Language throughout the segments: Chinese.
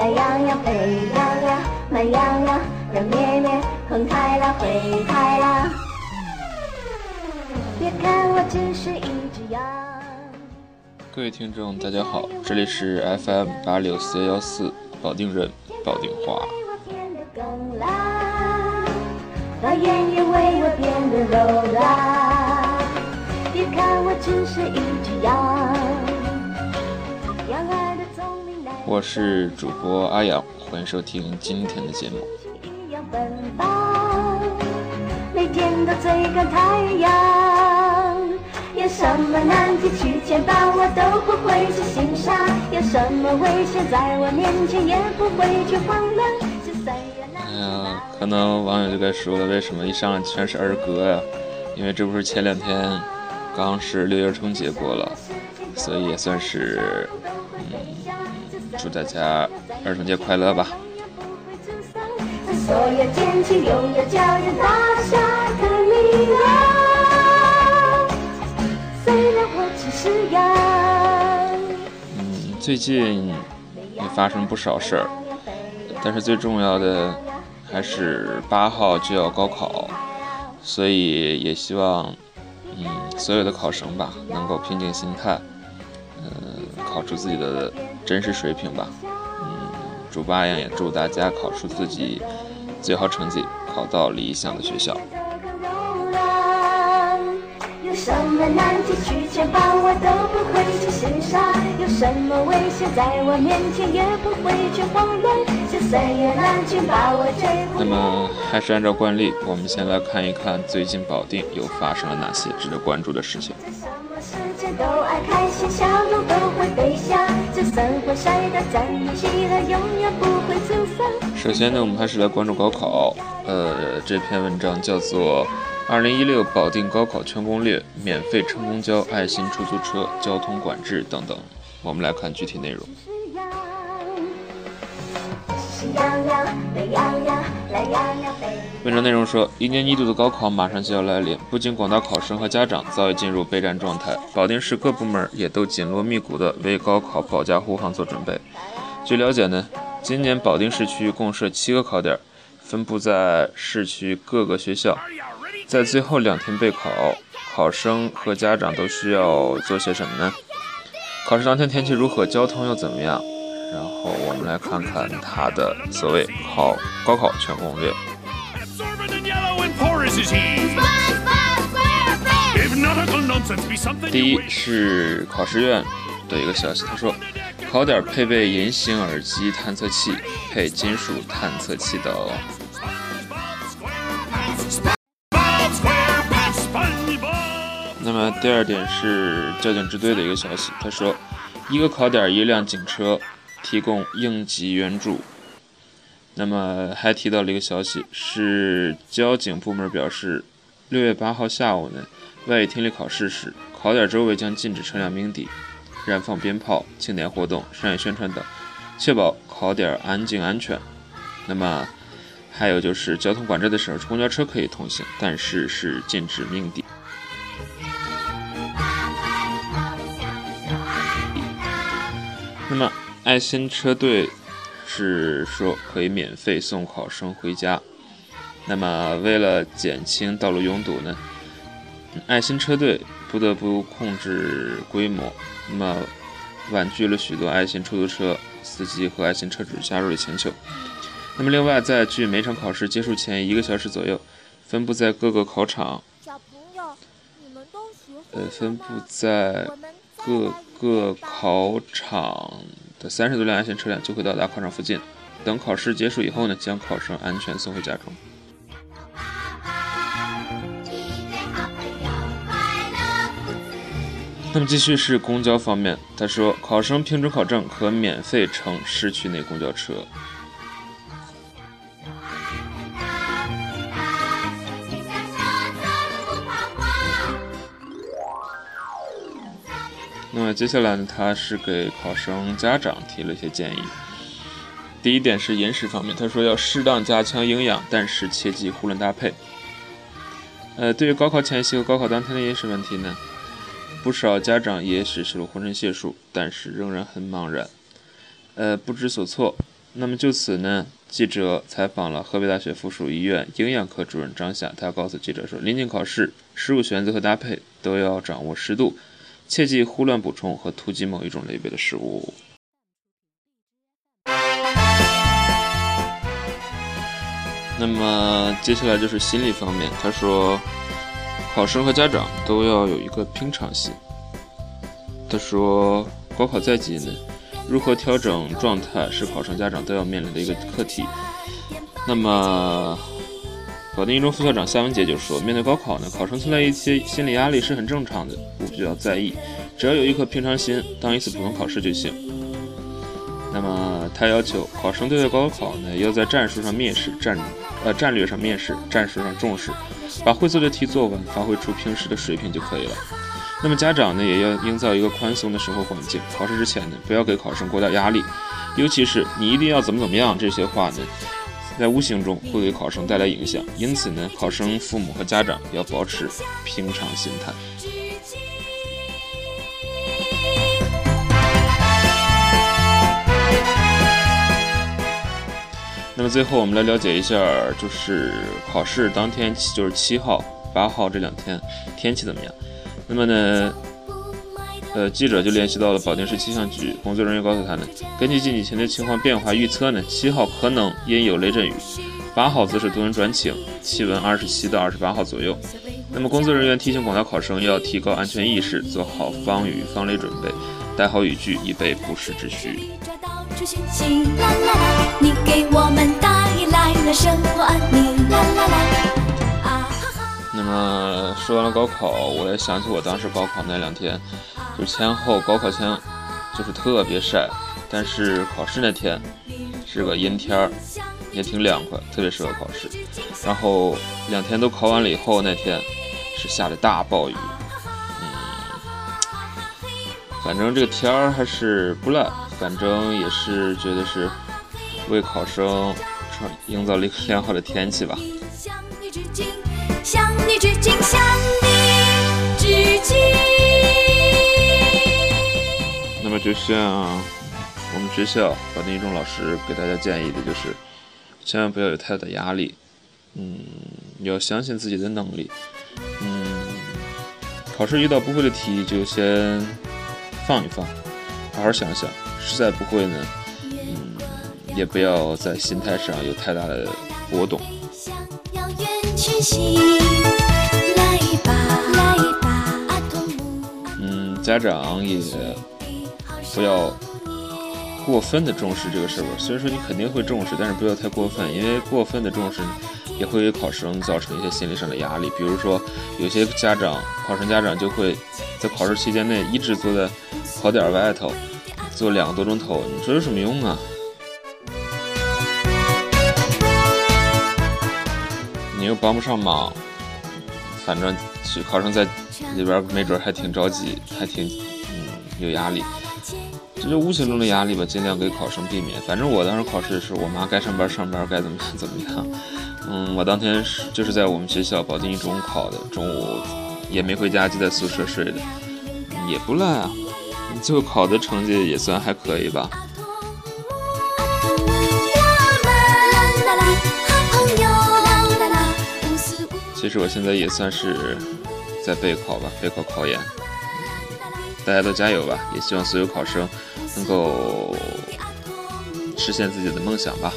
懒洋洋，沸羊羊，慢羊羊，热绵绵，哼开了，会开了。别看我只是一只羊。各位听众，大家好，这里是 FM 八六四幺幺四保定人保定话。把言语为我变得柔软。我是主播阿阳，欢迎收听今天的节目。每天都追赶太阳。有什么难题去牵绊，我都不会去欣赏；有什么危险在我面前，也不会去慌乱。哎呀，可能网友就该说了，为什么一上来全是儿歌呀？因为这不是前两天刚是六一儿童节过了，所以也算是嗯，祝大家儿童节快乐吧。嗯，最近也发生不少事儿，但是最重要的还是八号就要高考，所以也希望，嗯，所有的考生吧能够平静心态，嗯，考出自己的真实水平吧。嗯，祝八样也祝大家考出自己最好成绩，考到理想的学校。有什么难题去牵绊，我都不会去欣赏；有什么危险在我面前，也不会去慌乱。把我追那么，还是按照惯例，我们先来看一看最近保定又发生了哪些值得关注的事情。什么事情都爱开心，笑容会飞翔。就算会摔倒，站起来，永远不会沮丧。首先呢，我们还是来关注高考。呃，这篇文章叫做《二零一六保定高考全攻略》，免费乘公交、爱心出租车、交通管制等等。我们来看具体内容。是羊，羊羊，沸羊羊，文章内容说，一年一度的高考马上就要来临，不仅广大考生和家长早已进入备战状态，保定市各部门也都紧锣密鼓地为高考保驾护航做准备。据了解呢，今年保定市区共设七个考点，分布在市区各个学校。在最后两天备考，考生和家长都需要做些什么呢？考试当天天气如何？交通又怎么样？然后我们来看看他的所谓考高考全攻略。第一是考试院的一个消息，他说，考点配备隐形耳机探测器，配金属探测器的哦。那么第二点是交警支队的一个消息，他说，一个考点一辆警车，提供应急援助。那么还提到了一个消息，是交警部门表示，六月八号下午呢，外语听力考试时，考点周围将禁止车辆鸣笛、燃放鞭炮、庆典活动、商业宣传等，确保考点安静安全。那么还有就是交通管制的时候，公交车可以通行，但是是禁止鸣笛。那么爱心车队是说可以免费送考生回家。那么为了减轻道路拥堵呢，爱心车队不得不控制规模，那么婉拒了许多爱心出租车司机和爱心车主加入的请求。那么另外，在距每场考试结束前一个小时左右，分布在各个考场，小朋友，你们都学呃，分布？在各个考场的三十多辆安全车辆就会到达考场附近。等考试结束以后呢，将考生安全送回家中。那么继续是公交方面，他说，考生凭准考证可免费乘市区内公交车。接下来呢，他是给考生家长提了一些建议。第一点是饮食方面，他说要适当加强营养，但是切忌胡乱搭配。呃，对于高考前夕和高考当天的饮食问题呢，不少家长也实施了浑身解数，但是仍然很茫然，呃，不知所措。那么就此呢，记者采访了河北大学附属医院营养科主任张霞，他告诉记者说，临近考试，食物选择和搭配都要掌握适度，切忌胡乱补充和突击某一种类别的食物。那么接下来就是心理方面，他说，考生和家长都要有一个平常心。他说，高考在即呢。如何调整状态是考生家长都要面临的一个课题。那么，保定一中副校长夏文杰就说：“面对高考呢，考生存在一些心理压力是很正常的，不需要在意，只要有一颗平常心，当一次普通考试就行。”那么，他要求考生对待高考呢，要在战术上蔑视，战呃战略上蔑视，战术上重视，把会做的题做完，发挥出平时的水平就可以了。那么家长呢，也要营造一个宽松的生活环境。考试之前呢，不要给考生过大压力，尤其是你一定要怎么怎么样这些话呢，在无形中会给考生带来影响。因此呢，考生父母和家长要保持平常心态。那么最后我们来了解一下，就是考试当天，就是七号、八号这两天天气怎么样？那么呢，呃，记者就联系到了保定市气象局工作人员，告诉他呢，根据近几天的情况变化预测呢，七号可能阴有雷阵雨，八号则是多云转晴，气温二十七到二十八号左右。那么工作人员提醒广大考生要提高安全意识，做好防雨防雷准备，带好雨具，以备不时之需。那么说完了高考，我也想起我当时高考那两天，就前后高考前就是特别晒，但是考试那天是个阴天儿，也挺凉快，特别适合考试。然后两天都考完了以后，那天是下着大暴雨，嗯，反正这个天儿还是不赖，反正也是觉得是为考生创营造了一个良好的天气吧。向你致敬，向你致敬。向你致敬么，就像我们学校保定一中老师给大家建议的，就是千万不要有太大的压力，嗯，要相信自己的能力，嗯，考试遇到不会的题就先放一放，好好想想，实在不会呢，嗯，也不要在心态上有太大的波动。嗯，家长也不要过分的重视这个事儿吧。虽然说你肯定会重视，但是不要太过分，因为过分的重视也会给考生造成一些心理上的压力。比如说，有些家长、考生家长就会在考试期间内一直坐在考点外头坐两个多钟头，你说有什么用啊？你又帮不上忙，反正考生在里边没准还挺着急，还挺嗯有压力，这就无形中的压力吧，尽量给考生避免。反正我当时考试的时候，我妈该上班上班，该怎么样怎么样。嗯，我当天是就是在我们学校保定一中考的，中午也没回家，就在宿舍睡的，也不赖啊。最后考的成绩也算还可以吧。其实我现在也算是在备考吧，备考考研。大家都加油吧！也希望所有考生能够实现自己的梦想吧。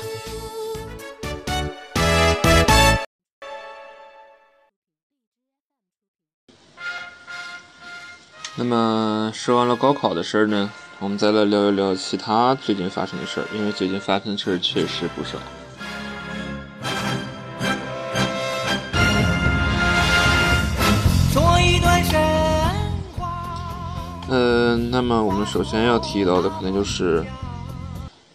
那么说完了高考的事儿呢，我们再来聊一聊其他最近发生的事儿，因为最近发生的事儿确实不少。那么我们首先要提到的可能就是，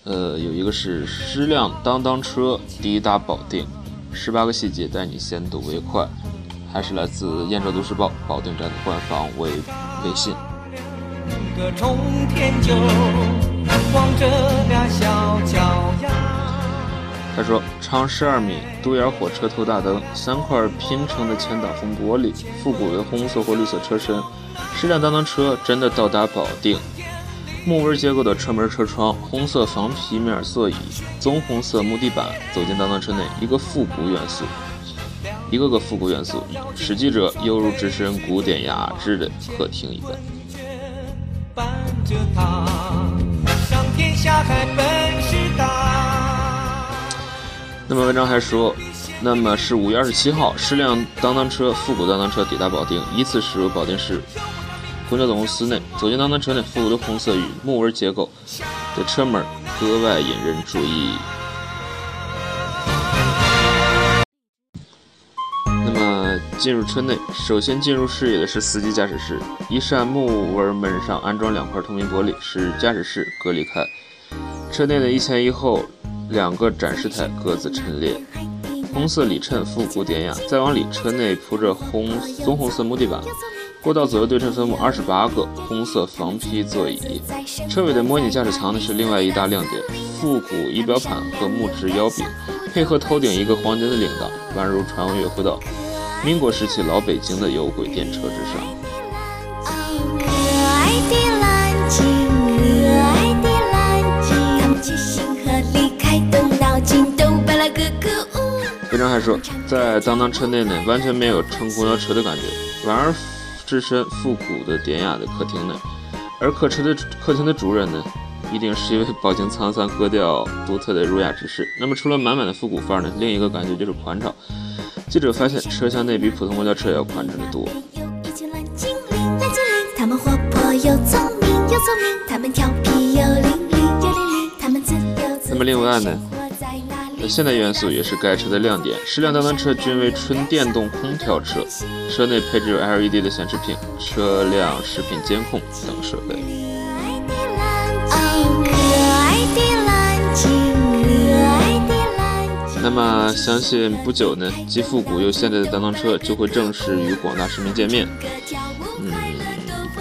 呃，有一个是矢辆当当车抵达保定，十八个细节带你先睹为快，还是来自《燕赵都市报》保定站的官方微微信。他说：长十二米，独眼火车头大灯，三块拼成的前挡风玻璃，复古的红色或绿色车身。矢量当当车真的到达保定，木纹结构的车门、车窗，红色仿皮面座椅，棕红色木地板。走进当当车内，一个复古元素，一个个复古元素，使记者犹如置身古典雅致的客厅一般。那么文章还说，那么是五月二十七号，十辆当当车复古当当车抵达保定，依次驶入保定市公交总公司内。走进当当车内，复古的红色与木纹结构的车门格外引人注意。那么进入车内，首先进入视野的是司机驾驶室，一扇木纹门上安装两块透明玻璃，使驾驶室隔离开。车内的一前一后两个展示台各自陈列，红色里衬复古典雅。再往里，车内铺着红棕红色木地板，过道左右对称分布二十八个红色方皮座椅。车尾的模拟驾驶舱呢是另外一大亮点，复古仪表盘和木质腰柄，配合头顶一个黄金的铃铛，宛如穿越回到民国时期老北京的有轨电车之上。文章还说，在当当车内呢，完全没有乘公交车的感觉，反而置身复古的典雅的客厅内。而客车的客厅的主人呢，一定是一位饱经沧桑格调独特的儒雅之士。那么，除了满满的复古范儿呢，另一个感觉就是宽敞。记者发现，车厢内比普通公交车要宽敞得多。他们活泼又聪明，又聪明，他们调皮又伶俐，又伶俐，他们自由。那么另外呢？现代元素也是该车的亮点，十辆当当车均为纯电动空调车，车内配置有 LED 的显示屏、车辆视频监控等设备。那么，相信不久呢，既复古又现代的当当车就会正式与广大市民见面。嗯，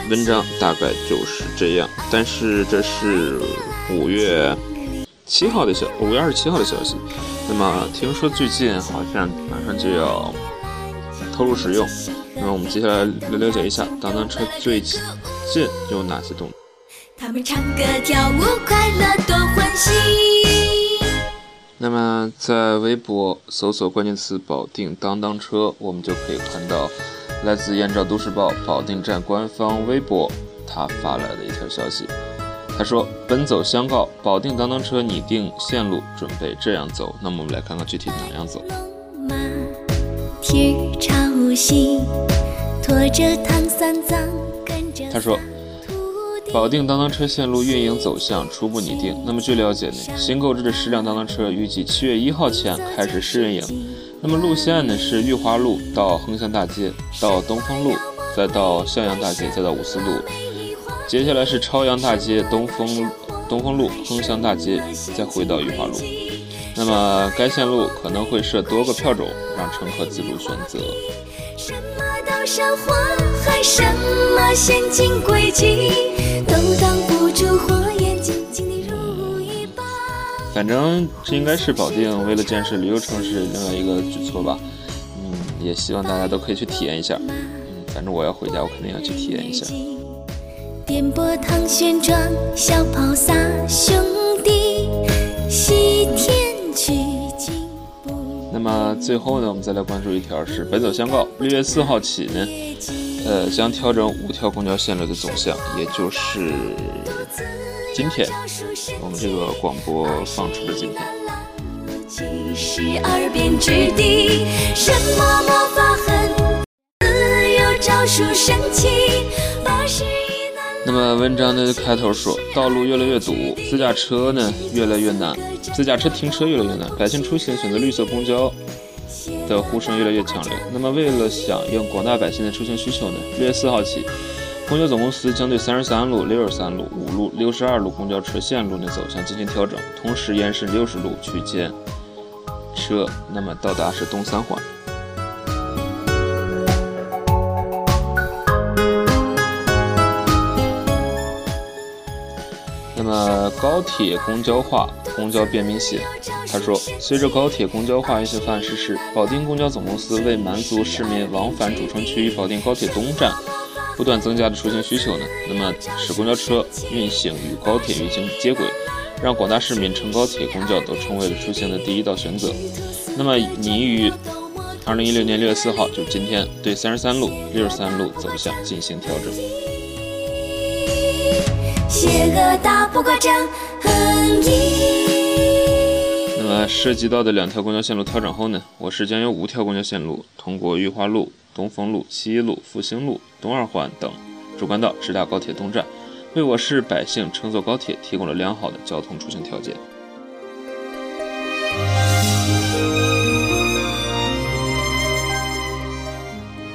文章大概就是这样，但是这是五月。七号的消，五月二十七号的消息。那么听说最近好像马上就要投入使用。那么我们接下来来了解一下当当车最近有哪些动。他们唱歌跳舞，快乐多欢喜。那么在微博搜索关键词“保定当当车”，我们就可以看到来自燕赵都市报保定站官方微博他发来的一条消息。他说：“奔走相告，保定当当车拟定线路，准备这样走。那么我们来看看具体哪样走。”他说：“保定当当车线路运营走向初步拟定。那么据了解呢，新购置的十辆当当车预计七月一号前开始试运营。那么路线呢是裕华路到横向大街，到东风路，再到向阳大街，再到五四路。”接下来是朝阳大街、东风东风路、横向大街，再回到裕华路。那么该线路可能会设多个票种，让乘客自主选择。反正这应该是保定为了建设旅游城市另外一个举措吧。嗯，也希望大家都可以去体验一下。嗯，反正我要回家，我肯定要去体验一下。颠簸唐玄奘，小跑仨兄弟，西天取经不那么最后呢，我们再来关注一条是《奔走相告》，六月四号起呢，呃，将调整五条公交线路的走向，也就是今天我们这个广播放出的今天。什么魔法很自由招数神奇，八十那么文章的开头说，道路越来越堵，自驾车呢越来越难，自驾车停车越来越难，百姓出行选择绿色公交的呼声越来越强烈。那么为了响应广大百姓的出行需求呢，六月四号起，公交总公司将对三十三路、六十三路、五路、六十二路公交车线路的走向进行调整，同时延伸六十路区间车，那么到达是东三环。那么，高铁公交化，公交便民些。他说，随着高铁公交化运行方案实施，保定公交总公司为满足市民往返主城区与保定高铁东站不断增加的出行需求呢，那么使公交车运行与高铁运行接轨，让广大市民乘高铁、公交都成为了出行的第一道选择。那么拟于二零一六年六月四号，就是今天，对三十三路、六十三路走向进行调整。邪恶打不过正义。那么涉及到的两条公交线路调整后呢，我市将有五条公交线路通过裕华路、东风路、西一路、复兴路、东二环等主干道直达高铁东站，为我市百姓乘坐高铁提供了良好的交通出行条件。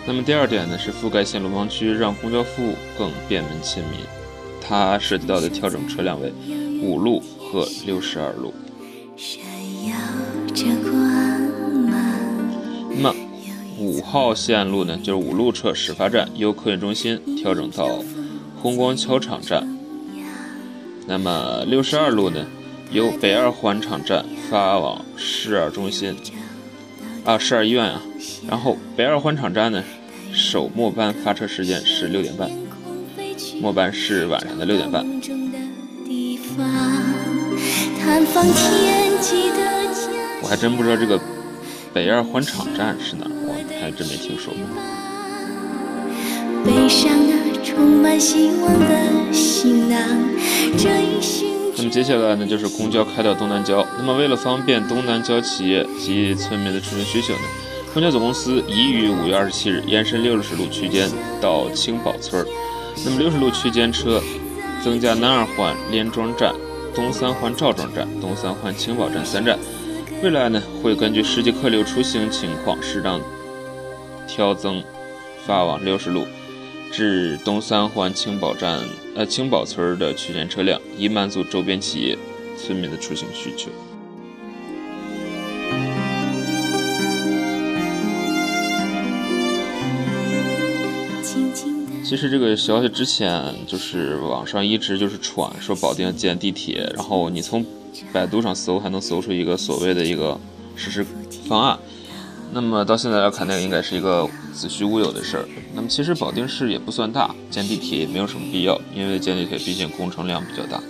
那么第二点呢，是覆盖线路盲区，让公交服务更便民亲民。它涉及到的调整车辆为五路和六十二路。那么五号线路呢，就是五路车始发站由客运中心调整到红光桥场站。那么六十二路呢，由北二环场站发往市二中心啊，市二医院啊。然后北二环场站呢，首末班发车时间是六点半。末班是晚上的六点半。我还真不知道这个北二环场站是哪儿，我还真没听说过。那么接下来呢，就是公交开到东南郊。那么为了方便东南郊企业及村民的出行需求呢，公交总公司已于五月二十七日延伸六十路区间到青宝村。那么六十路区间车增加南二环连庄站、东三环赵庄站、东三环青宝站三站。未来呢，会根据实际客流出行情况，适当调增发往六十路至东三环青宝站、呃青宝村的区间车辆，以满足周边企业村民的出行需求。其实这个消息之前就是网上一直就是传说保定建地铁，然后你从百度上搜还能搜出一个所谓的一个实施方案。那么到现在来看，那个应该是一个子虚乌有的事儿。那么其实保定市也不算大，建地铁也没有什么必要，因为建地铁毕竟工程量比较大。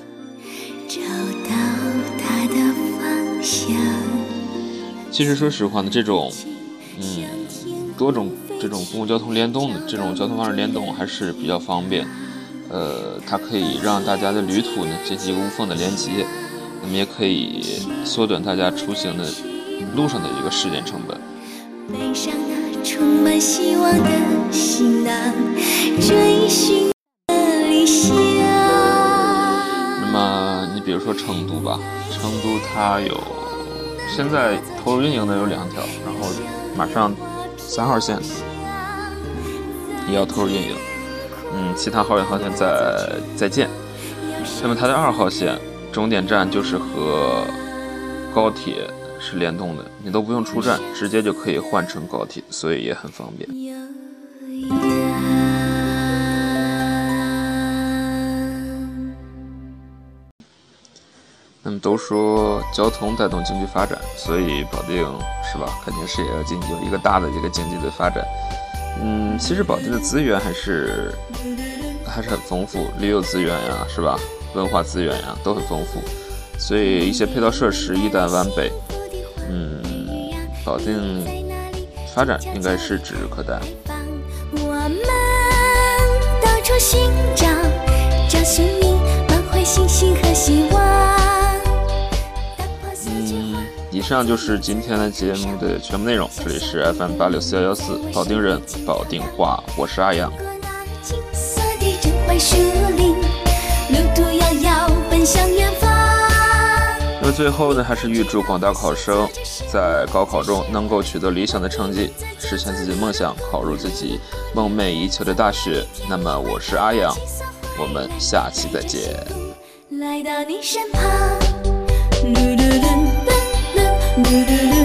找到它的方向其实说实话呢，这种嗯多种。这种公共交通联动的这种交通方式联动还是比较方便，呃，它可以让大家的旅途呢进行一个无缝的连接，那么也可以缩短大家出行的路上的一个时间成本。那么你比如说成都吧，成都它有现在投入运营的有两条，然后马上三号线。也要投入运营，嗯，其他号运航线在在建。那么它的二号线终点站就是和高铁是联动的，你都不用出站，直接就可以换乘高铁，所以也很方便。那么都说交通带动经济发展，所以保定是吧，肯定是也要进行一个大的一个经济的发展。嗯，其实保定的资源还是还是很丰富，旅游资源呀，是吧？文化资源呀，都很丰富。所以一些配套设施一旦完备，嗯，保定发展应该是指日可待。我们到处寻找，找寻你满怀信心和希望。以上就是今天的节目的全部内容。这里是 FM 八六四幺幺四，保定人，保定话，我是阿阳。那么最后呢，还是预祝广大考生在高考中能够取得理想的成绩，实现自己的梦想，考入自己梦寐以求的大学。那么我是阿阳，我们下期再见。来到你身旁 do do do.